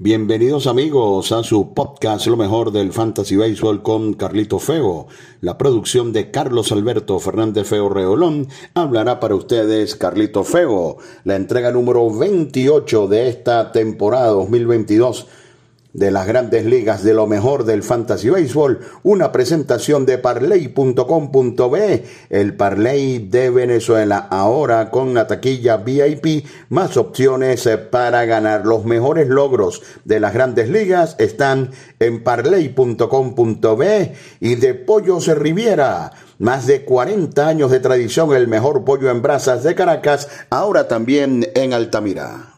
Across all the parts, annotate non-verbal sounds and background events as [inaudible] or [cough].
Bienvenidos amigos a su podcast Lo mejor del Fantasy Baseball con Carlito Feo. La producción de Carlos Alberto Fernández Feo Reolón hablará para ustedes Carlito Feo, la entrega número 28 de esta temporada 2022 de las grandes ligas de lo mejor del fantasy baseball, una presentación de parley.com.be, el Parley de Venezuela, ahora con la taquilla VIP, más opciones para ganar. Los mejores logros de las grandes ligas están en parley.com.be y de Pollos Riviera. Más de 40 años de tradición, el mejor pollo en brasas de Caracas, ahora también en Altamira.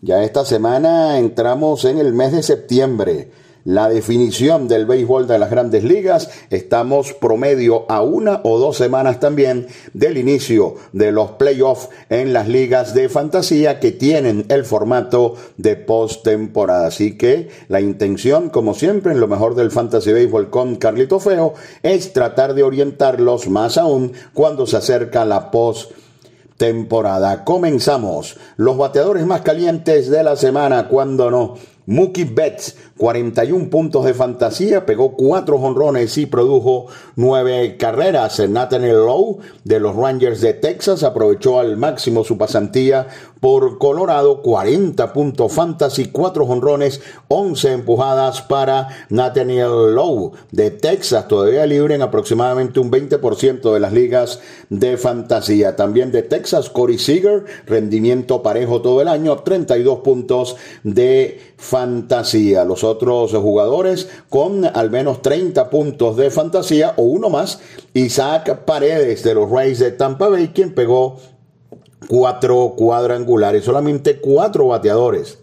Ya esta semana entramos en el mes de septiembre. La definición del béisbol de las grandes ligas, estamos promedio a una o dos semanas también del inicio de los playoffs en las ligas de fantasía que tienen el formato de postemporada. Así que la intención, como siempre, en lo mejor del fantasy béisbol con Carlito Feo, es tratar de orientarlos más aún cuando se acerca la post temporada. Comenzamos. Los bateadores más calientes de la semana, cuando no. Mookie Betts, 41 puntos de fantasía, pegó cuatro honrones y produjo nueve carreras. Nathaniel Lowe de los Rangers de Texas aprovechó al máximo su pasantía por Colorado, 40 puntos fantasy, 4 honrones, 11 empujadas para Nathaniel Lowe de Texas, todavía libre en aproximadamente un 20% de las ligas de fantasía. También de Texas, Corey Seager, rendimiento parejo todo el año, 32 puntos de fantasía. Los otros jugadores con al menos 30 puntos de fantasía o uno más, Isaac Paredes de los Rays de Tampa Bay, quien pegó cuatro cuadrangulares, solamente cuatro bateadores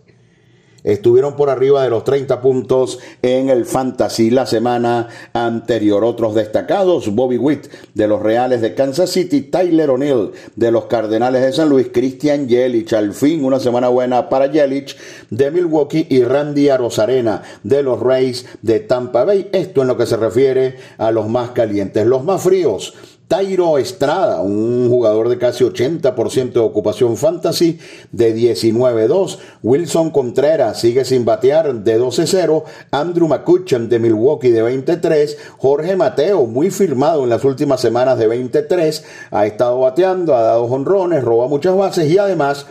estuvieron por arriba de los 30 puntos en el Fantasy la semana anterior. Otros destacados, Bobby Witt de los Reales de Kansas City, Tyler O'Neill de los Cardenales de San Luis, Christian Yelich, al fin una semana buena para Yelich de Milwaukee y Randy Arozarena de los Rays de Tampa Bay. Esto en lo que se refiere a los más calientes. Los más fríos, Tairo Estrada, un jugador de casi 80% de ocupación fantasy de 19-2. Wilson Contreras sigue sin batear de 12-0. Andrew McCutcheon de Milwaukee de 23. Jorge Mateo, muy firmado en las últimas semanas de 23. Ha estado bateando, ha dado honrones, roba muchas bases y además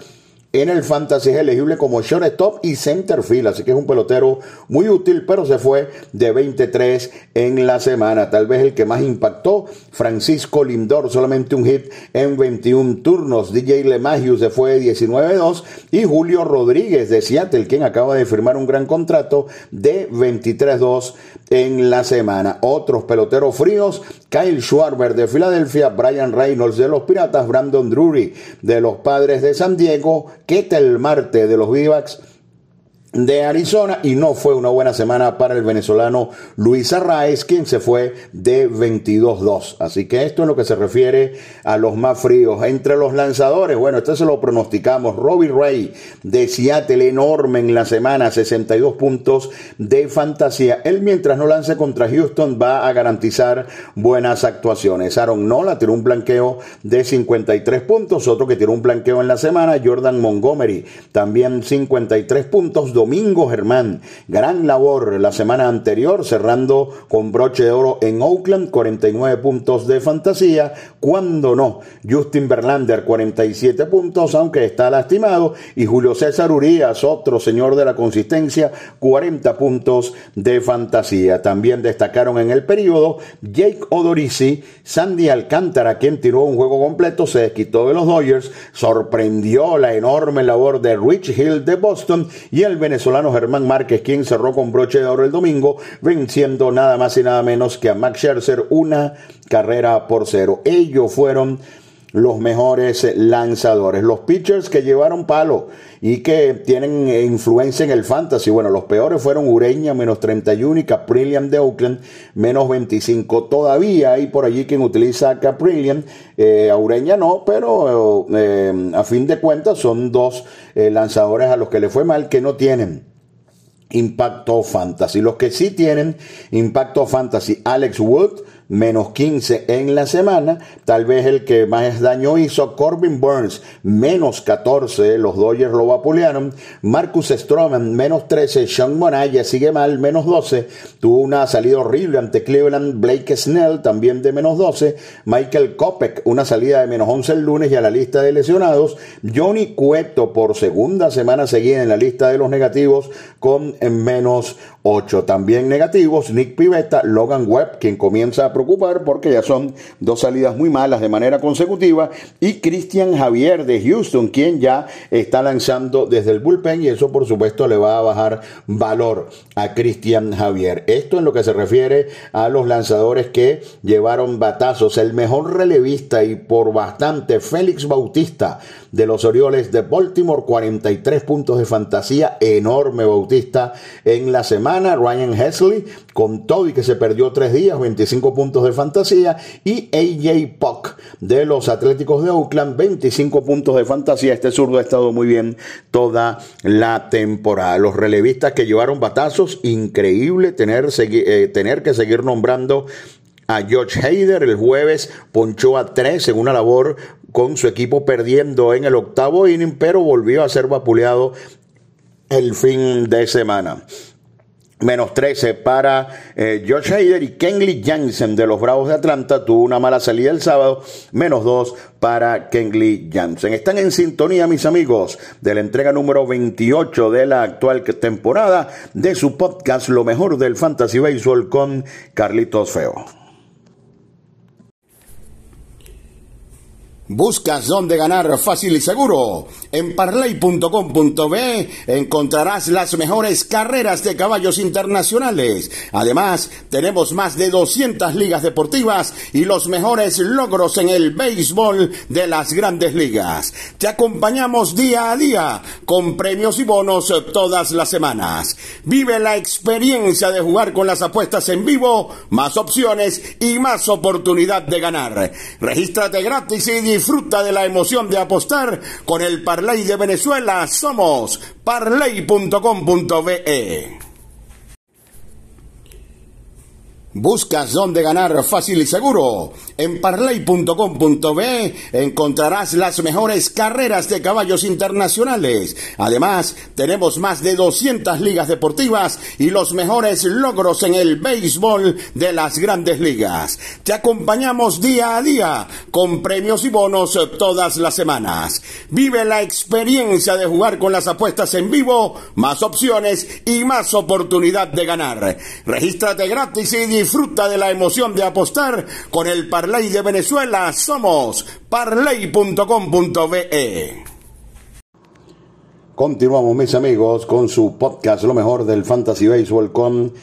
en el fantasy es elegible como shortstop y center field, así que es un pelotero muy útil, pero se fue de 23 en la semana. Tal vez el que más impactó, Francisco Lindor, solamente un hit en 21 turnos. DJ LeMahieu se fue de 19-2 y Julio Rodríguez de Seattle, quien acaba de firmar un gran contrato de 23-2 en la semana. Otros peloteros fríos, Kyle Schwarber de Filadelfia, Brian Reynolds de los Piratas, Brandon Drury de los Padres de San Diego, Ketel Marte de los Vivacs de Arizona y no fue una buena semana para el venezolano Luis Arraez, quien se fue de 22-2. Así que esto es lo que se refiere a los más fríos. Entre los lanzadores, bueno, esto se lo pronosticamos. Robbie Ray de Seattle, enorme en la semana, 62 puntos de fantasía. Él mientras no lance contra Houston va a garantizar buenas actuaciones. Aaron Nola tiró un blanqueo de 53 puntos, otro que tiró un blanqueo en la semana, Jordan Montgomery, también 53 puntos, Domingo Germán. Gran labor la semana anterior, cerrando con broche de oro en Oakland, 49 puntos de fantasía. Cuando no, Justin Verlander, 47 puntos, aunque está lastimado. Y Julio César Urias, otro señor de la consistencia, 40 puntos de fantasía. También destacaron en el periodo Jake Odorizzi, Sandy Alcántara, quien tiró un juego completo, se desquitó de los Dodgers, sorprendió la enorme labor de Rich Hill de Boston y el venezolano Germán Márquez, quien cerró con broche de oro el domingo, venciendo nada más y nada menos que a Max Scherzer una carrera por cero. Ellos fueron los mejores lanzadores. Los pitchers que llevaron palo y que tienen influencia en el fantasy. Bueno, los peores fueron Ureña menos 31 y Caprillian de Oakland menos 25. Todavía hay por allí quien utiliza a Caprillian, eh, a Ureña no, pero eh, a fin de cuentas son dos eh, lanzadores a los que le fue mal que no tienen impacto fantasy. Los que sí tienen impacto fantasy, Alex Wood, menos 15 en la semana. Tal vez el que más daño hizo, Corbin Burns, menos 14, los Dodgers lo vapulearon. Marcus Stroman, menos 13, Sean Monaya sigue mal, menos 12. Tuvo una salida horrible ante Cleveland, Blake Snell, también de menos 12. Michael Kopek, una salida de menos 11 el lunes y a la lista de lesionados. Johnny Cueto, por segunda semana seguida en la lista de los negativos, con menos 8. También negativos, Nick Pivetta, Logan Webb, quien comienza preocupar porque ya son dos salidas muy malas de manera consecutiva, y Christian Javier de Houston, quien ya está lanzando desde el bullpen y eso por supuesto le va a bajar valor a Christian Javier. Esto en lo que se refiere a los lanzadores que llevaron batazos. El mejor relevista y por bastante, Félix Bautista de los Orioles de Baltimore, 43 puntos de fantasía, enorme Bautista en la semana. Ryan Hesley con todo que se perdió tres días, 25 puntos de fantasía. Y AJ Puck de los Atléticos de Oakland, 25 puntos de fantasía. Este zurdo ha estado muy bien toda la temporada. Los relevistas que llevaron batazos, increíble tener, eh, tener que seguir nombrando a George Hayder el jueves ponchó a tres en una labor con su equipo perdiendo en el octavo inning, pero volvió a ser vapuleado el fin de semana. Menos 13 para eh, George Hader y Kenley Jansen de los Bravos de Atlanta tuvo una mala salida el sábado. Menos 2 para Kenley Jansen. Están en sintonía, mis amigos, de la entrega número 28 de la actual temporada de su podcast Lo mejor del Fantasy Baseball con Carlitos Feo. ¿Buscas dónde ganar fácil y seguro? En parley.com.be encontrarás las mejores carreras de caballos internacionales. Además, tenemos más de 200 ligas deportivas y los mejores logros en el béisbol de las grandes ligas. Te acompañamos día a día con premios y bonos todas las semanas. Vive la experiencia de jugar con las apuestas en vivo, más opciones y más oportunidad de ganar. Regístrate gratis y disfruta de la emoción de apostar con el Parlay de Venezuela. Somos parlay.com.be. ¿Buscas dónde ganar fácil y seguro? En parley.com.be encontrarás las mejores carreras de caballos internacionales. Además, tenemos más de 200 ligas deportivas y los mejores logros en el béisbol de las grandes ligas. Te acompañamos día a día con premios y bonos todas las semanas. Vive la experiencia de jugar con las apuestas en vivo, más opciones y más oportunidad de ganar. Regístrate gratis y Disfruta de la emoción de apostar con el Parlay de Venezuela. Somos parlay.com.be. Continuamos, mis amigos, con su podcast Lo mejor del Fantasy Baseball con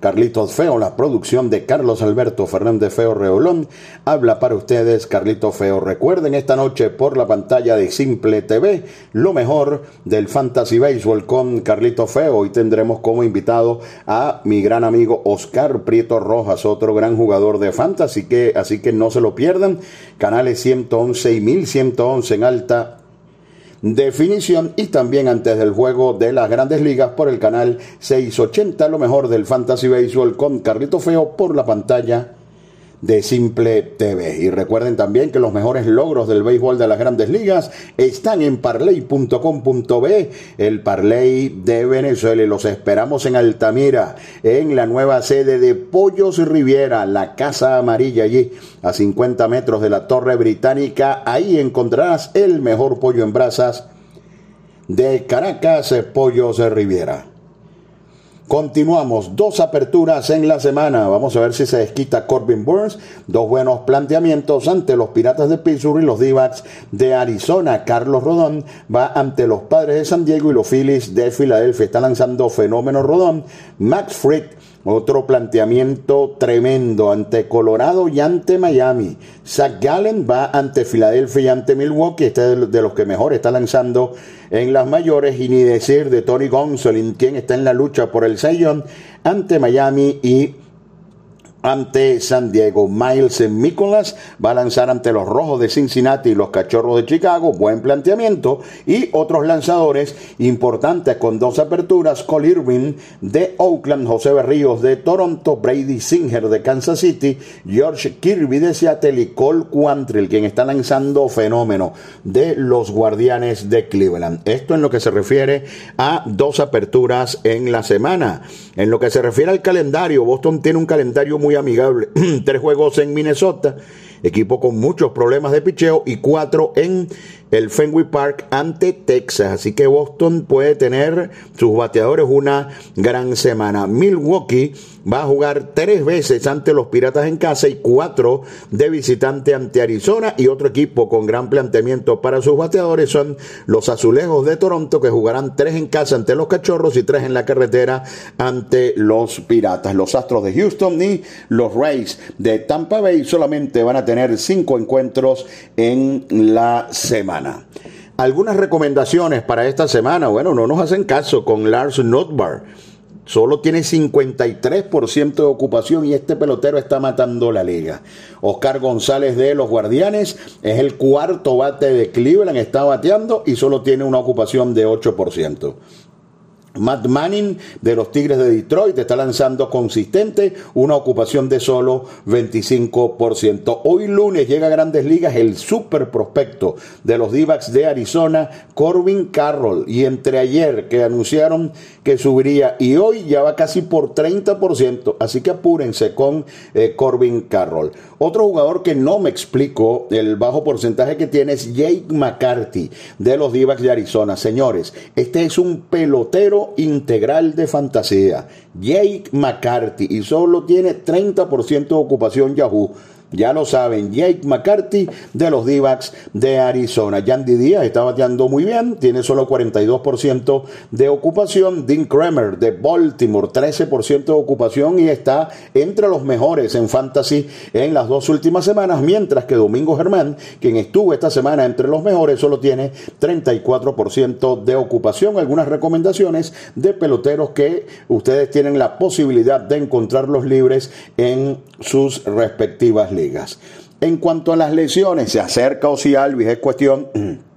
Carlitos Feo, la producción de Carlos Alberto Fernández Feo Reolón. Habla para ustedes Carlitos Feo. Recuerden esta noche por la pantalla de Simple TV lo mejor del Fantasy Baseball con Carlitos Feo. Hoy tendremos como invitado a mi gran amigo Oscar Prieto Rojas, otro gran jugador de Fantasy, que, así que no se lo pierdan. Canales 111 y 1111 en alta definición y también antes del juego de las grandes ligas por el canal 680, lo mejor del Fantasy Baseball con Carrito Feo por la pantalla de Simple TV. Y recuerden también que los mejores logros del béisbol de las grandes ligas están en parley.com.be, el Parley de Venezuela. Y los esperamos en Altamira, en la nueva sede de Pollos Riviera, la Casa Amarilla allí, a 50 metros de la Torre Británica. Ahí encontrarás el mejor pollo en brasas de Caracas, Pollos Riviera. Continuamos, dos aperturas en la semana. Vamos a ver si se desquita Corbin Burns. Dos buenos planteamientos ante los Piratas de Pittsburgh y los d de Arizona. Carlos Rodón va ante los Padres de San Diego y los Phillies de Filadelfia. Está lanzando Fenómeno Rodón. Max Frick otro planteamiento tremendo ante Colorado y ante Miami. Zach Gallen va ante Filadelfia y ante Milwaukee. Este es de los que mejor está lanzando en las mayores. Y ni decir de Tony Gonsolin, quien está en la lucha por el Sayón ante Miami y ante San Diego. Miles Nicholas va a lanzar ante los Rojos de Cincinnati y los Cachorros de Chicago. Buen planteamiento. Y otros lanzadores importantes con dos aperturas. Cole Irwin de Oakland, José Berríos de Toronto, Brady Singer de Kansas City, George Kirby de Seattle y Cole Quantrill, quien está lanzando fenómeno de los Guardianes de Cleveland. Esto en lo que se refiere a dos aperturas en la semana. En lo que se refiere al calendario, Boston tiene un calendario muy amigable. [clears throat] Tres juegos en Minnesota, equipo con muchos problemas de picheo, y cuatro en el Fenway Park ante Texas. Así que Boston puede tener sus bateadores una gran semana. Milwaukee va a jugar tres veces ante los Piratas en casa y cuatro de visitante ante Arizona. Y otro equipo con gran planteamiento para sus bateadores son los Azulejos de Toronto que jugarán tres en casa ante los Cachorros y tres en la carretera ante los Piratas. Los Astros de Houston y los Rays de Tampa Bay solamente van a tener cinco encuentros en la semana. Algunas recomendaciones para esta semana. Bueno, no nos hacen caso con Lars Notbar. Solo tiene 53% de ocupación y este pelotero está matando la liga. Oscar González de los Guardianes es el cuarto bate de Cleveland, está bateando y solo tiene una ocupación de 8%. Matt Manning de los Tigres de Detroit está lanzando consistente una ocupación de solo 25%. Hoy lunes llega a Grandes Ligas el super prospecto de los d de Arizona, Corbin Carroll. Y entre ayer que anunciaron que subiría y hoy ya va casi por 30%. Así que apúrense con eh, Corbin Carroll. Otro jugador que no me explico el bajo porcentaje que tiene es Jake McCarthy de los d de Arizona. Señores, este es un pelotero integral de fantasía, Jake McCarthy, y solo tiene 30% de ocupación Yahoo. Ya lo saben, Jake McCarthy de los d de Arizona. Yandy Díaz está bateando muy bien, tiene solo 42% de ocupación. Dean Kramer de Baltimore, 13% de ocupación y está entre los mejores en fantasy en las dos últimas semanas, mientras que Domingo Germán, quien estuvo esta semana entre los mejores, solo tiene 34% de ocupación. Algunas recomendaciones de peloteros que ustedes tienen la posibilidad de encontrarlos libres en sus respectivas ligas. En cuanto a las lesiones, se acerca o si Alvis es cuestión [clears throat]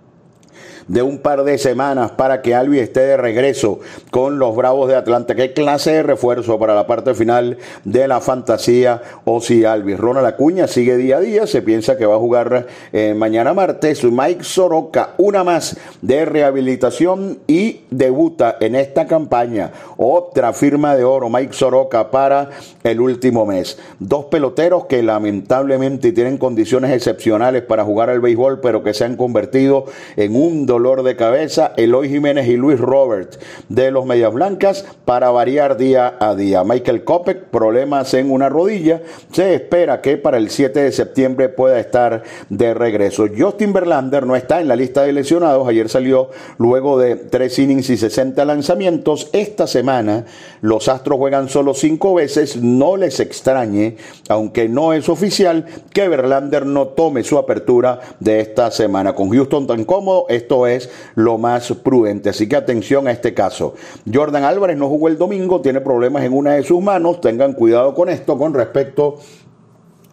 de un par de semanas para que Albi esté de regreso con los Bravos de Atlanta. ¿Qué clase de refuerzo para la parte final de la fantasía o si Albi? Ronald Acuña sigue día a día, se piensa que va a jugar eh, mañana martes. Mike Soroka, una más de rehabilitación y debuta en esta campaña. Otra firma de oro, Mike Soroka para el último mes. Dos peloteros que lamentablemente tienen condiciones excepcionales para jugar al béisbol, pero que se han convertido en un dolor de cabeza, Eloy Jiménez y Luis Robert de los Medias Blancas para variar día a día. Michael Kopek, problemas en una rodilla, se espera que para el 7 de septiembre pueda estar de regreso. Justin Verlander no está en la lista de lesionados, ayer salió luego de tres innings y 60 lanzamientos. Esta semana los Astros juegan solo cinco veces, no les extrañe, aunque no es oficial, que Verlander no tome su apertura de esta semana. Con Houston tan cómodo, esto es lo más prudente. Así que atención a este caso. Jordan Álvarez no jugó el domingo, tiene problemas en una de sus manos. Tengan cuidado con esto con respecto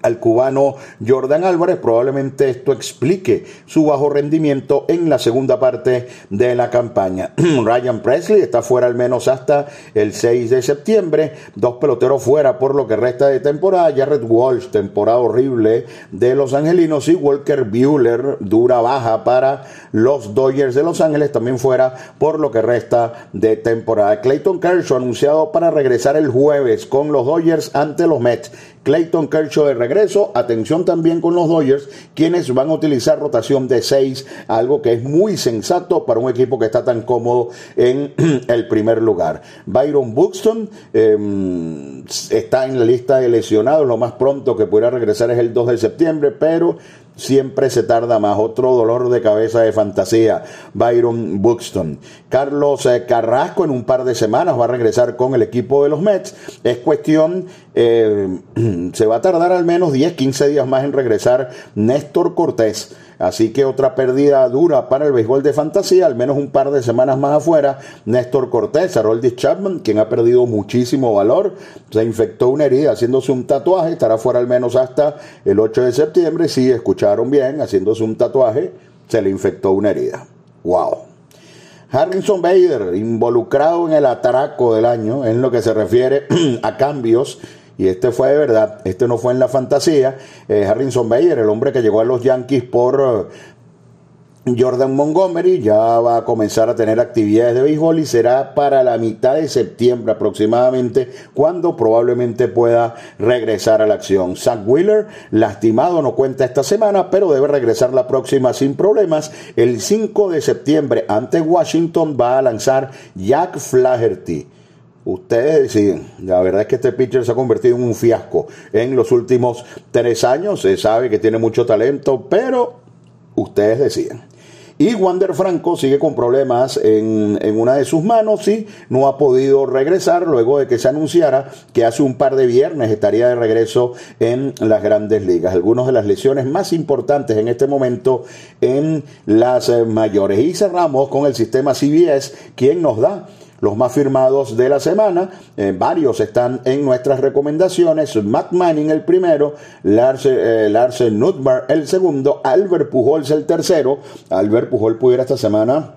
al cubano Jordan Álvarez. Probablemente esto explique su bajo rendimiento en la segunda parte de la campaña. [clears throat] Ryan Presley está fuera al menos hasta el 6 de septiembre. Dos peloteros fuera por lo que resta de temporada. Jared Walsh, temporada horrible de los Angelinos. Y Walker Bueller, dura baja para los Dodgers de Los Ángeles, también fuera por lo que resta de temporada. Clayton Kershaw anunciado para regresar el jueves con los Dodgers ante los Mets. Clayton Kershaw de regreso. Atención también con los Dodgers, quienes van a utilizar rotación de 6, algo que es muy sensato para un equipo que está tan cómodo en [clears throat] el primer lugar. Byron Buxton em, está en la lista de lesionados. Lo más pronto que pudiera regresar es el 2 de septiembre, pero siempre se tarda más. Otro dolor de cabeza de fantasía, Byron Buxton. Carlos eh, Carrasco en un par de semanas va a regresar con el equipo de los Mets. Es cuestión, eh, [clears throat] se va a tardar al menos 10, 15 días más en regresar Néstor Cortés. Así que otra pérdida dura para el béisbol de fantasía, al menos un par de semanas más afuera. Néstor Cortés, Haroldis Chapman, quien ha perdido muchísimo valor, se infectó una herida haciéndose un tatuaje, estará fuera al menos hasta el 8 de septiembre. Si escucharon bien, haciéndose un tatuaje, se le infectó una herida. ¡Wow! Harrison Bader, involucrado en el atraco del año, en lo que se refiere [clears throat] a cambios y este fue de verdad, este no fue en la fantasía. Eh, Harrison Bayer, el hombre que llegó a los Yankees por eh, Jordan Montgomery, ya va a comenzar a tener actividades de béisbol y será para la mitad de septiembre aproximadamente cuando probablemente pueda regresar a la acción. Zach Wheeler, lastimado, no cuenta esta semana, pero debe regresar la próxima sin problemas. El 5 de septiembre ante Washington va a lanzar Jack Flaherty. Ustedes deciden. La verdad es que este pitcher se ha convertido en un fiasco en los últimos tres años. Se sabe que tiene mucho talento, pero ustedes deciden. Y Wander Franco sigue con problemas en, en, una de sus manos y no ha podido regresar luego de que se anunciara que hace un par de viernes estaría de regreso en las grandes ligas. Algunas de las lesiones más importantes en este momento en las mayores. Y cerramos con el sistema CBS, quien nos da los más firmados de la semana. Eh, varios están en nuestras recomendaciones. Matt Manning el primero, Lars, eh, el segundo, Albert Pujols el tercero. Albert Pujol pudiera esta semana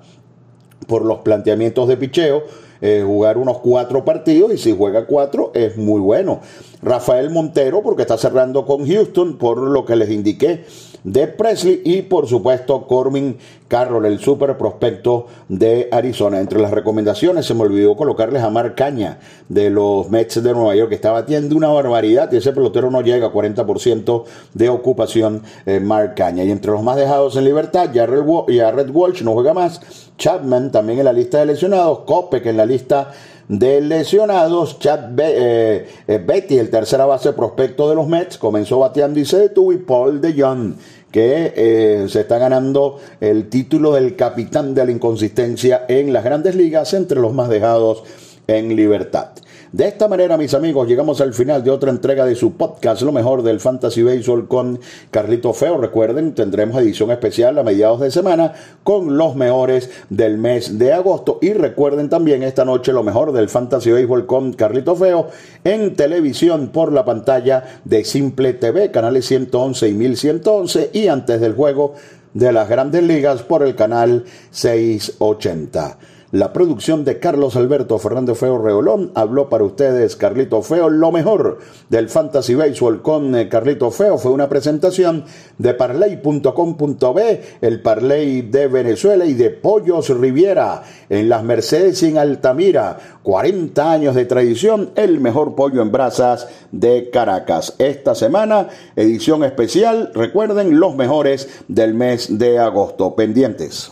por los planteamientos de picheo eh, jugar unos cuatro partidos y si juega cuatro es muy bueno. Rafael Montero porque está cerrando con Houston por lo que les indiqué de Presley y por supuesto Corbin Carroll, el super prospecto de Arizona. Entre las recomendaciones se me olvidó colocarles a Mark Caña de los Mets de Nueva York que está batiendo una barbaridad y ese pelotero no llega a 40% de ocupación eh, Mark Caña. Y entre los más dejados en libertad, Jared Walsh no juega más, Chapman también en la lista de lesionados, que en la lista de lesionados. Chad eh, eh, Betty, el tercera base prospecto de los Mets, comenzó bateando y se detuvo. Y Paul de Jong, que eh, se está ganando el título del capitán de la inconsistencia en las grandes ligas entre los más dejados en libertad. De esta manera, mis amigos, llegamos al final de otra entrega de su podcast, lo mejor del Fantasy Baseball con Carlito Feo. Recuerden, tendremos edición especial a mediados de semana con los mejores del mes de agosto. Y recuerden también esta noche lo mejor del Fantasy Baseball con Carlito Feo en televisión por la pantalla de Simple TV, canales 111 y 1111 y antes del juego de las grandes ligas por el canal 680. La producción de Carlos Alberto Fernández Feo Reolón habló para ustedes Carlito Feo. Lo mejor del Fantasy Baseball con eh, Carlito Feo fue una presentación de parley.com.b, el Parley de Venezuela y de Pollos Riviera en las Mercedes y en Altamira. 40 años de tradición, el mejor pollo en brasas de Caracas. Esta semana, edición especial, recuerden los mejores del mes de agosto. Pendientes.